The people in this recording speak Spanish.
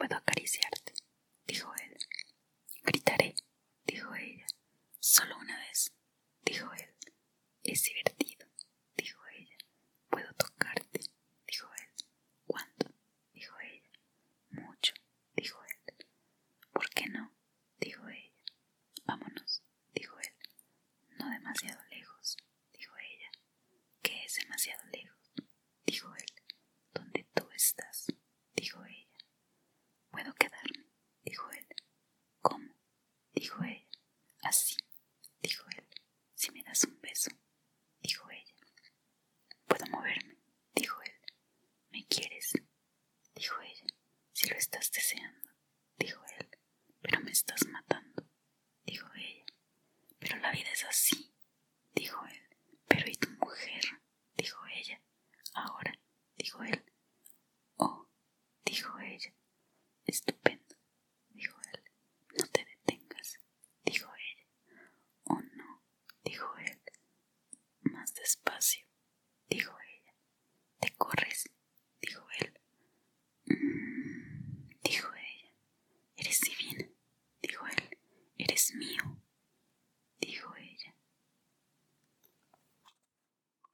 Puedo acariciarte, dijo él. Gritaré, dijo ella. Solo una vez, dijo él. Es divertido, dijo ella. Puedo tocarte, dijo él. ¿Cuánto? dijo ella. Mucho, dijo él. ¿Por qué no? dijo ella. Vámonos, dijo él. No demasiado lejos, dijo ella. ¿Qué es demasiado lejos? dijo él. ¿Dónde tú estás? dijo ella. Puedo quedarme, dijo él. ¿Cómo? Dijo ella. Así, dijo él. Si me das un beso, dijo ella. Puedo moverme, dijo él. ¿Me quieres? dijo ella. Si lo estás deseando, dijo él. Pero me estás matando, dijo ella. Pero la vida es así, dijo él. Pero ¿y tu mujer? dijo ella. Ahora, dijo él. Oh, dijo ella. Estupendo, dijo él. No te detengas, dijo ella. Oh, no, dijo él. Más despacio, dijo